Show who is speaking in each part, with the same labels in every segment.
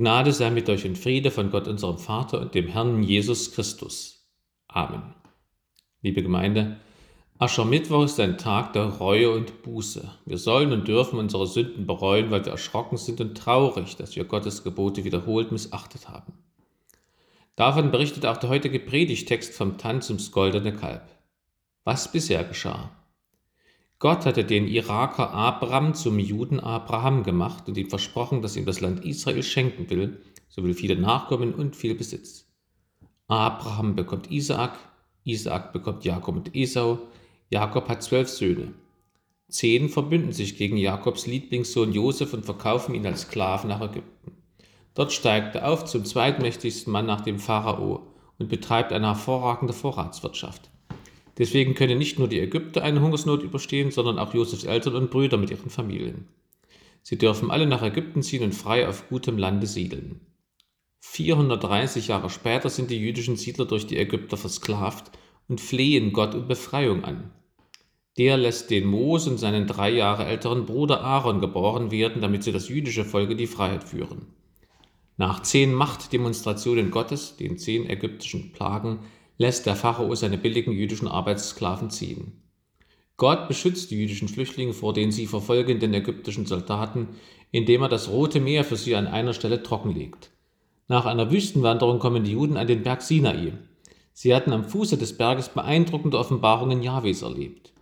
Speaker 1: Gnade sei mit euch und Friede von Gott, unserem Vater und dem Herrn Jesus Christus. Amen. Liebe Gemeinde, Aschermittwoch ist ein Tag der Reue und Buße. Wir sollen und dürfen unsere Sünden bereuen, weil wir erschrocken sind und traurig, dass wir Gottes Gebote wiederholt missachtet haben. Davon berichtet auch der heutige Predigtext vom Tanz ums goldene Kalb. Was bisher geschah? Gott hatte den Iraker Abraham zum Juden Abraham gemacht und ihm versprochen, dass ihm das Land Israel schenken will, sowohl viele Nachkommen und viel Besitz. Abraham bekommt Isaak, Isaak bekommt Jakob und Esau, Jakob hat zwölf Söhne. Zehn verbünden sich gegen Jakobs Lieblingssohn Josef und verkaufen ihn als Sklaven nach Ägypten. Dort steigt er auf zum zweitmächtigsten Mann nach dem Pharao und betreibt eine hervorragende Vorratswirtschaft. Deswegen können nicht nur die Ägypter eine Hungersnot überstehen, sondern auch Josefs Eltern und Brüder mit ihren Familien. Sie dürfen alle nach Ägypten ziehen und frei auf gutem Lande siedeln. 430 Jahre später sind die jüdischen Siedler durch die Ägypter versklavt und flehen Gott um Befreiung an. Der lässt den Mose und seinen drei Jahre älteren Bruder Aaron geboren werden, damit sie das jüdische Volk in die Freiheit führen. Nach zehn Machtdemonstrationen Gottes, den zehn ägyptischen Plagen, lässt der Pharao seine billigen jüdischen Arbeitssklaven ziehen. Gott beschützt die jüdischen Flüchtlinge vor den sie verfolgenden ägyptischen Soldaten, indem er das Rote Meer für sie an einer Stelle trockenlegt. Nach einer Wüstenwanderung kommen die Juden an den Berg Sinai. Sie hatten am Fuße des Berges beeindruckende Offenbarungen Jahwes erlebt.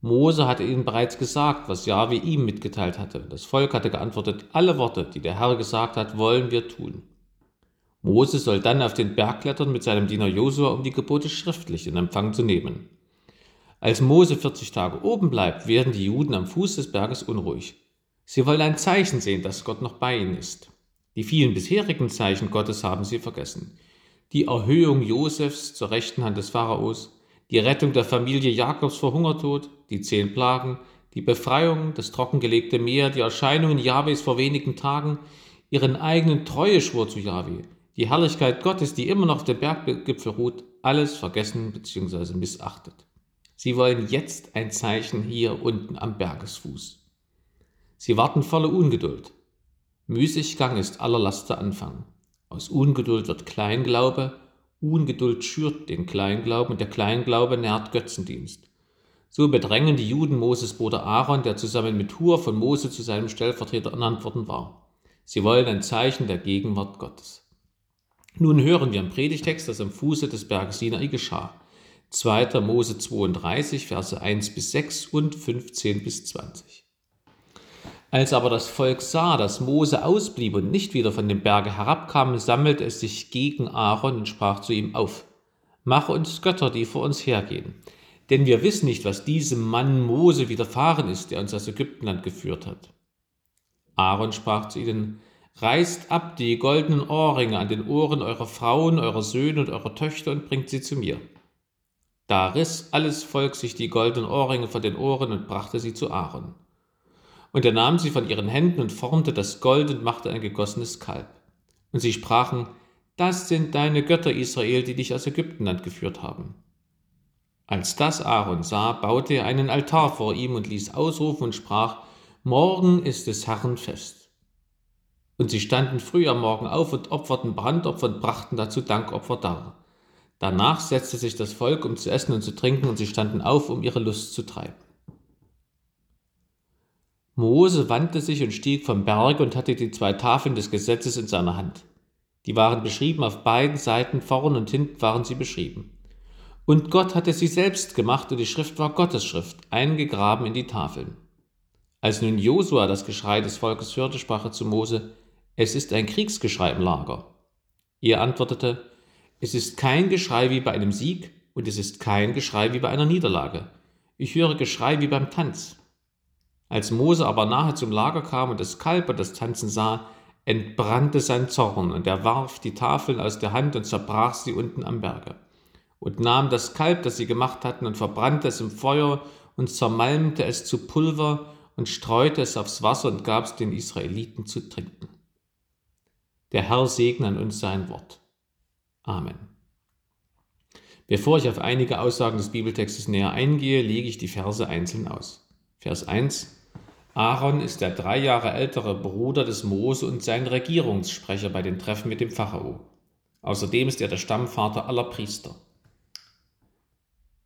Speaker 1: Mose hatte ihnen bereits gesagt, was Jahwe ihm mitgeteilt hatte. Das Volk hatte geantwortet, alle Worte, die der Herr gesagt hat, wollen wir tun. Mose soll dann auf den Berg klettern mit seinem Diener Josua, um die Gebote schriftlich in Empfang zu nehmen. Als Mose 40 Tage oben bleibt, werden die Juden am Fuß des Berges unruhig. Sie wollen ein Zeichen sehen, dass Gott noch bei ihnen ist. Die vielen bisherigen Zeichen Gottes haben sie vergessen. Die Erhöhung Josefs zur rechten Hand des Pharaos, die Rettung der Familie Jakobs vor Hungertod, die zehn Plagen, die Befreiung, das trockengelegte Meer, die Erscheinungen Jahwes vor wenigen Tagen, ihren eigenen Treueschwur zu Jahwe, die Herrlichkeit Gottes, die immer noch auf dem Berggipfel ruht, alles vergessen bzw. missachtet. Sie wollen jetzt ein Zeichen hier unten am Bergesfuß. Sie warten voller Ungeduld. Müßiggang ist aller Laster Anfang. Aus Ungeduld wird Kleinglaube, Ungeduld schürt den Kleinglauben und der Kleinglaube nährt Götzendienst. So bedrängen die Juden Moses Bruder Aaron, der zusammen mit Hur von Mose zu seinem Stellvertreter ernannt worden war. Sie wollen ein Zeichen der Gegenwart Gottes. Nun hören wir im Predigtext, dass am Fuße des Berges Sinai geschah. 2. Mose 32, Verse 1 bis 6 und 15 bis 20. Als aber das Volk sah, dass Mose ausblieb und nicht wieder von dem Berge herabkam, sammelte es sich gegen Aaron und sprach zu ihm auf, Mache uns Götter, die vor uns hergehen. Denn wir wissen nicht, was diesem Mann Mose widerfahren ist, der uns aus Ägyptenland geführt hat. Aaron sprach zu ihnen, Reißt ab die goldenen Ohrringe an den Ohren eurer Frauen, eurer Söhne und eurer Töchter und bringt sie zu mir. Da riss alles Volk sich die goldenen Ohrringe von den Ohren und brachte sie zu Aaron. Und er nahm sie von ihren Händen und formte das Gold und machte ein gegossenes Kalb. Und sie sprachen, das sind deine Götter, Israel, die dich aus Ägyptenland geführt haben. Als das Aaron sah, baute er einen Altar vor ihm und ließ ausrufen und sprach, Morgen ist des Herrn Fest. Und sie standen früh am Morgen auf und opferten Brandopfer und brachten dazu Dankopfer dar. Danach setzte sich das Volk, um zu essen und zu trinken, und sie standen auf, um ihre Lust zu treiben. Mose wandte sich und stieg vom Berg und hatte die zwei Tafeln des Gesetzes in seiner Hand. Die waren beschrieben auf beiden Seiten, vorn und hinten waren sie beschrieben. Und Gott hatte sie selbst gemacht und die Schrift war Gottes Schrift, eingegraben in die Tafeln. Als nun Josua das Geschrei des Volkes hörte, sprach er zu Mose, es ist ein Kriegsgeschrei im Lager. Er antwortete, es ist kein Geschrei wie bei einem Sieg und es ist kein Geschrei wie bei einer Niederlage. Ich höre Geschrei wie beim Tanz. Als Mose aber nahe zum Lager kam und das Kalb und das Tanzen sah, entbrannte sein Zorn, und er warf die Tafeln aus der Hand und zerbrach sie unten am Berge, und nahm das Kalb, das sie gemacht hatten, und verbrannte es im Feuer und zermalmte es zu Pulver und streute es aufs Wasser und gab es den Israeliten zu trinken. Der Herr segne an uns sein Wort. Amen. Bevor ich auf einige Aussagen des Bibeltextes näher eingehe, lege ich die Verse einzeln aus. Vers 1 Aaron ist der drei Jahre ältere Bruder des Mose und sein Regierungssprecher bei den Treffen mit dem Pharao. Außerdem ist er der Stammvater aller Priester.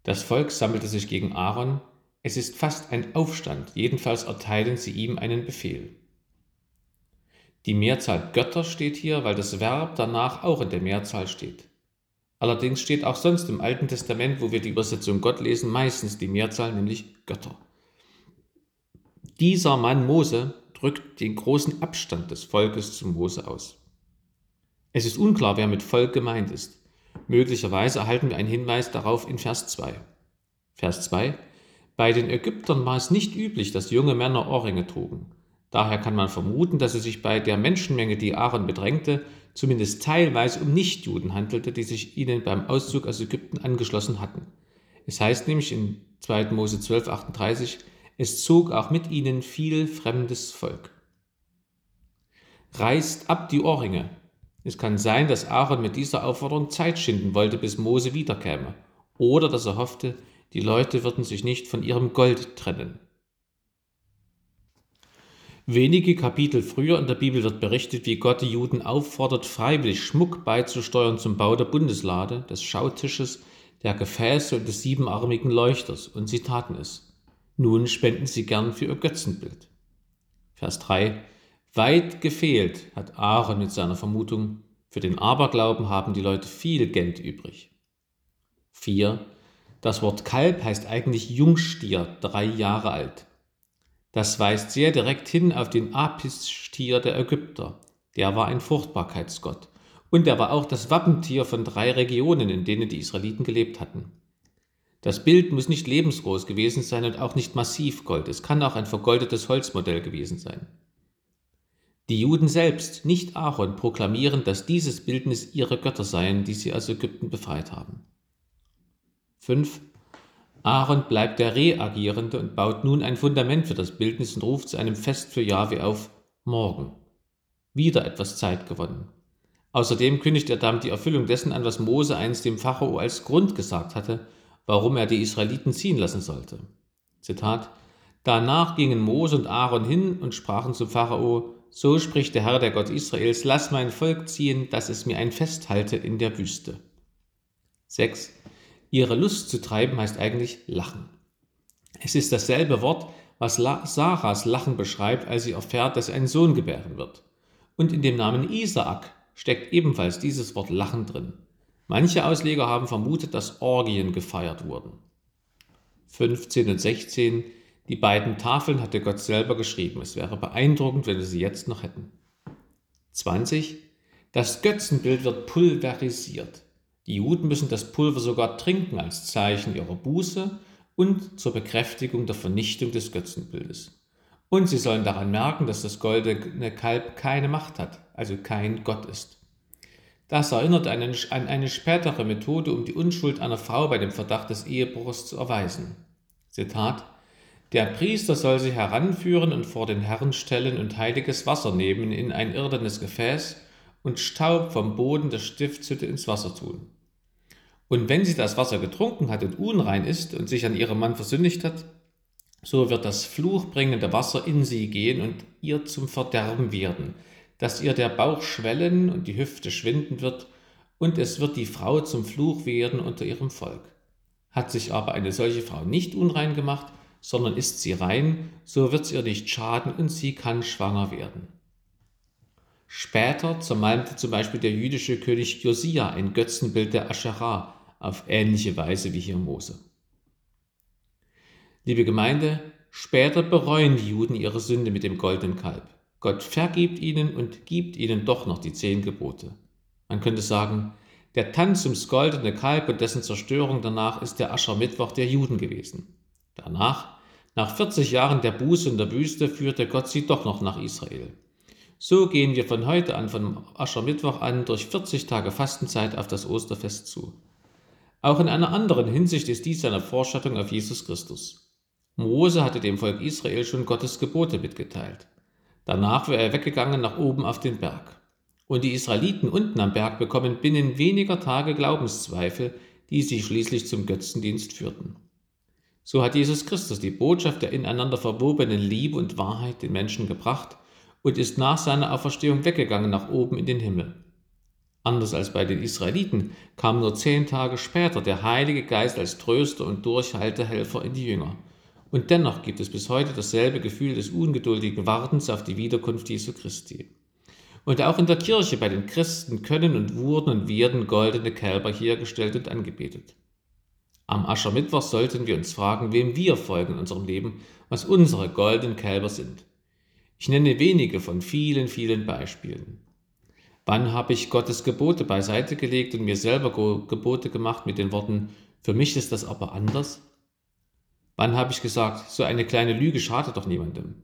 Speaker 1: Das Volk sammelte sich gegen Aaron. Es ist fast ein Aufstand, jedenfalls erteilen sie ihm einen Befehl. Die Mehrzahl Götter steht hier, weil das Verb danach auch in der Mehrzahl steht. Allerdings steht auch sonst im Alten Testament, wo wir die Übersetzung Gott lesen, meistens die Mehrzahl, nämlich Götter. Dieser Mann Mose drückt den großen Abstand des Volkes zu Mose aus. Es ist unklar, wer mit Volk gemeint ist. Möglicherweise erhalten wir einen Hinweis darauf in Vers 2. Vers 2. Bei den Ägyptern war es nicht üblich, dass junge Männer Ohrringe trugen. Daher kann man vermuten, dass es sich bei der Menschenmenge, die Aaron bedrängte, zumindest teilweise um Nichtjuden handelte, die sich ihnen beim Auszug aus Ägypten angeschlossen hatten. Es heißt nämlich in 2. Mose 12, 38, es zog auch mit ihnen viel fremdes Volk. Reißt ab die Ohrringe. Es kann sein, dass Aaron mit dieser Aufforderung Zeit schinden wollte, bis Mose wiederkäme, oder dass er hoffte, die Leute würden sich nicht von ihrem Gold trennen. Wenige Kapitel früher in der Bibel wird berichtet, wie Gott die Juden auffordert, freiwillig Schmuck beizusteuern zum Bau der Bundeslade, des Schautisches, der Gefäße und des siebenarmigen Leuchters, und sie taten es. Nun spenden sie gern für ihr Götzenbild. Vers 3 Weit gefehlt hat Aaron mit seiner Vermutung, für den Aberglauben haben die Leute viel Geld übrig. 4. Das Wort Kalb heißt eigentlich Jungstier, drei Jahre alt. Das weist sehr direkt hin auf den Apis-Stier der Ägypter. Der war ein Fruchtbarkeitsgott. Und er war auch das Wappentier von drei Regionen, in denen die Israeliten gelebt hatten. Das Bild muss nicht lebensgroß gewesen sein und auch nicht massiv Gold. Es kann auch ein vergoldetes Holzmodell gewesen sein. Die Juden selbst, nicht Aaron, proklamieren, dass dieses Bildnis ihre Götter seien, die sie aus Ägypten befreit haben. 5. Aaron bleibt der Reagierende und baut nun ein Fundament für das Bildnis und ruft zu einem Fest für Jahwe auf morgen. Wieder etwas Zeit gewonnen. Außerdem kündigt er damit die Erfüllung dessen an, was Mose einst dem Pharao als Grund gesagt hatte, warum er die Israeliten ziehen lassen sollte. Zitat: Danach gingen Mose und Aaron hin und sprachen zum Pharao: So spricht der Herr, der Gott Israels: Lass mein Volk ziehen, dass es mir ein Fest halte in der Wüste. 6. Ihre Lust zu treiben heißt eigentlich lachen. Es ist dasselbe Wort, was Sarahs Lachen beschreibt, als sie erfährt, dass einen Sohn gebären wird. Und in dem Namen Isaak steckt ebenfalls dieses Wort Lachen drin. Manche Ausleger haben vermutet, dass Orgien gefeiert wurden. 15 und 16 Die beiden Tafeln hatte Gott selber geschrieben. Es wäre beeindruckend, wenn wir sie jetzt noch hätten. 20 Das Götzenbild wird pulverisiert. Die Juden müssen das Pulver sogar trinken als Zeichen ihrer Buße und zur Bekräftigung der Vernichtung des Götzenbildes. Und sie sollen daran merken, dass das goldene Kalb keine Macht hat, also kein Gott ist. Das erinnert an eine spätere Methode, um die Unschuld einer Frau bei dem Verdacht des Ehebruchs zu erweisen. Zitat Der Priester soll sie heranführen und vor den Herrn stellen und heiliges Wasser nehmen in ein irdenes Gefäß und Staub vom Boden der Stiftshütte ins Wasser tun. Und wenn sie das Wasser getrunken hat und unrein ist und sich an ihrem Mann versündigt hat, so wird das fluchbringende Wasser in sie gehen und ihr zum Verderben werden, dass ihr der Bauch schwellen und die Hüfte schwinden wird, und es wird die Frau zum Fluch werden unter ihrem Volk. Hat sich aber eine solche Frau nicht unrein gemacht, sondern ist sie rein, so wird es ihr nicht schaden und sie kann schwanger werden. Später zermalmte zum Beispiel der jüdische König Josia ein Götzenbild der Aschera auf ähnliche Weise wie hier Mose. Liebe Gemeinde, später bereuen die Juden ihre Sünde mit dem goldenen Kalb. Gott vergibt ihnen und gibt ihnen doch noch die zehn Gebote. Man könnte sagen, der Tanz ums goldene Kalb und dessen Zerstörung danach ist der Aschermittwoch der Juden gewesen. Danach, nach 40 Jahren der Buße in der Wüste, führte Gott sie doch noch nach Israel. So gehen wir von heute an, von Aschermittwoch an, durch 40 Tage Fastenzeit auf das Osterfest zu. Auch in einer anderen Hinsicht ist dies eine Vorschattung auf Jesus Christus. Mose hatte dem Volk Israel schon Gottes Gebote mitgeteilt. Danach war er weggegangen nach oben auf den Berg. Und die Israeliten unten am Berg bekommen binnen weniger Tage Glaubenszweifel, die sie schließlich zum Götzendienst führten. So hat Jesus Christus die Botschaft der ineinander verwobenen Liebe und Wahrheit den Menschen gebracht und ist nach seiner Auferstehung weggegangen nach oben in den Himmel. Anders als bei den Israeliten kam nur zehn Tage später der Heilige Geist als Tröster und Durchhaltehelfer in die Jünger. Und dennoch gibt es bis heute dasselbe Gefühl des ungeduldigen Wartens auf die Wiederkunft Jesu Christi. Und auch in der Kirche bei den Christen können und wurden und werden goldene Kälber hergestellt und angebetet. Am Aschermittwoch sollten wir uns fragen, wem wir folgen in unserem Leben, was unsere goldenen Kälber sind. Ich nenne wenige von vielen, vielen Beispielen. Wann habe ich Gottes Gebote beiseite gelegt und mir selber Gebote gemacht mit den Worten, für mich ist das aber anders? Wann habe ich gesagt, so eine kleine Lüge schadet doch niemandem?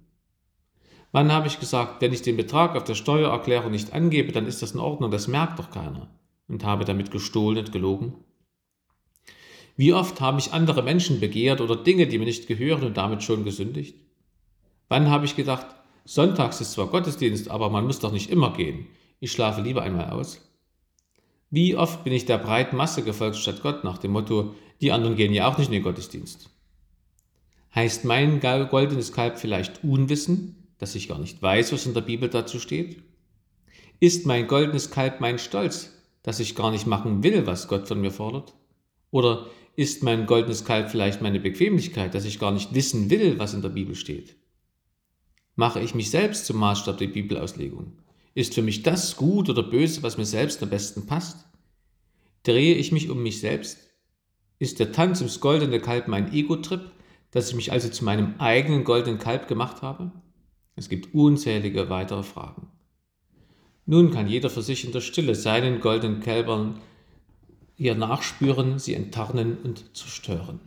Speaker 1: Wann habe ich gesagt, wenn ich den Betrag auf der Steuererklärung nicht angebe, dann ist das in Ordnung, das merkt doch keiner und habe damit gestohlen und gelogen? Wie oft habe ich andere Menschen begehrt oder Dinge, die mir nicht gehören und damit schon gesündigt? Wann habe ich gedacht, Sonntags ist zwar Gottesdienst, aber man muss doch nicht immer gehen ich schlafe lieber einmal aus? Wie oft bin ich der breiten Masse gefolgt statt Gott nach dem Motto, die anderen gehen ja auch nicht in den Gottesdienst? Heißt mein goldenes Kalb vielleicht Unwissen, dass ich gar nicht weiß, was in der Bibel dazu steht? Ist mein goldenes Kalb mein Stolz, dass ich gar nicht machen will, was Gott von mir fordert? Oder ist mein goldenes Kalb vielleicht meine Bequemlichkeit, dass ich gar nicht wissen will, was in der Bibel steht? Mache ich mich selbst zum Maßstab der Bibelauslegung? Ist für mich das gut oder böse, was mir selbst am besten passt? Drehe ich mich um mich selbst? Ist der Tanz ums goldene Kalb mein Ego-Trip, dass ich mich also zu meinem eigenen goldenen Kalb gemacht habe? Es gibt unzählige weitere Fragen. Nun kann jeder für sich in der Stille seinen goldenen Kälbern ihr nachspüren, sie enttarnen und zerstören.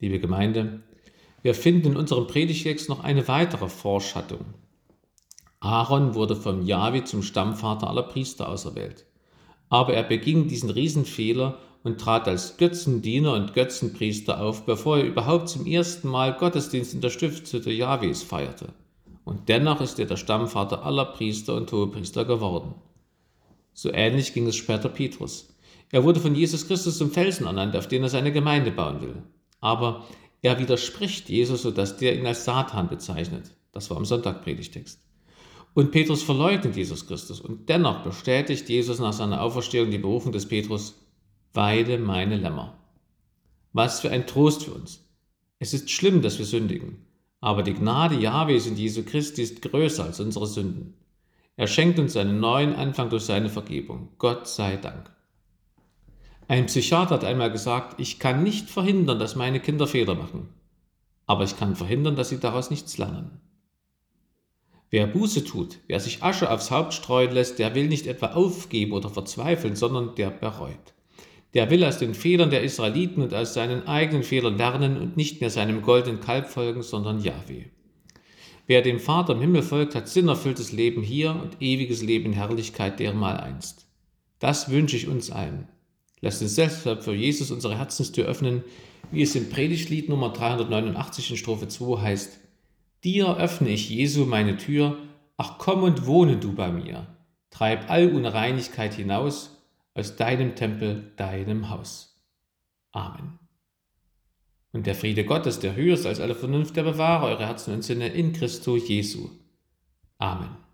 Speaker 1: Liebe Gemeinde, wir finden in unserem Predigtext noch eine weitere Vorschattung. Aaron wurde von Jahwe zum Stammvater aller Priester auserwählt. Aber er beging diesen Riesenfehler und trat als Götzendiener und Götzenpriester auf, bevor er überhaupt zum ersten Mal Gottesdienst in der Stiftshütte Jahwes feierte. Und dennoch ist er der Stammvater aller Priester und Hohepriester geworden. So ähnlich ging es später Petrus. Er wurde von Jesus Christus zum Felsen ernannt, auf den er seine Gemeinde bauen will. Aber er widerspricht Jesus, sodass der ihn als Satan bezeichnet. Das war im Sonntag-Predigtext. Und Petrus verleugnet Jesus Christus. Und dennoch bestätigt Jesus nach seiner Auferstehung die Berufung des Petrus, weide meine Lämmer. Was für ein Trost für uns. Es ist schlimm, dass wir sündigen. Aber die Gnade Jahwes und Jesu Christi ist größer als unsere Sünden. Er schenkt uns einen neuen Anfang durch seine Vergebung. Gott sei Dank. Ein Psychiater hat einmal gesagt, ich kann nicht verhindern, dass meine Kinder Fehler machen, aber ich kann verhindern, dass sie daraus nichts lernen. Wer Buße tut, wer sich Asche aufs Haupt streuen lässt, der will nicht etwa aufgeben oder verzweifeln, sondern der bereut. Der will aus den Fehlern der Israeliten und aus seinen eigenen Fehlern lernen und nicht mehr seinem goldenen Kalb folgen, sondern Yahweh. Wer dem Vater im Himmel folgt, hat sinnerfülltes Leben hier und ewiges Leben in Herrlichkeit dermal einst. Das wünsche ich uns allen. Lasst uns deshalb für Jesus unsere Herzenstür öffnen, wie es im Predigtlied Nummer 389 in Strophe 2 heißt. Dir öffne ich, Jesu, meine Tür, ach komm und wohne du bei mir. Treib all Unreinigkeit hinaus aus deinem Tempel, deinem Haus. Amen. Und der Friede Gottes, der höher ist als alle Vernunft, der bewahre eure Herzen und Sinne in Christo Jesu. Amen.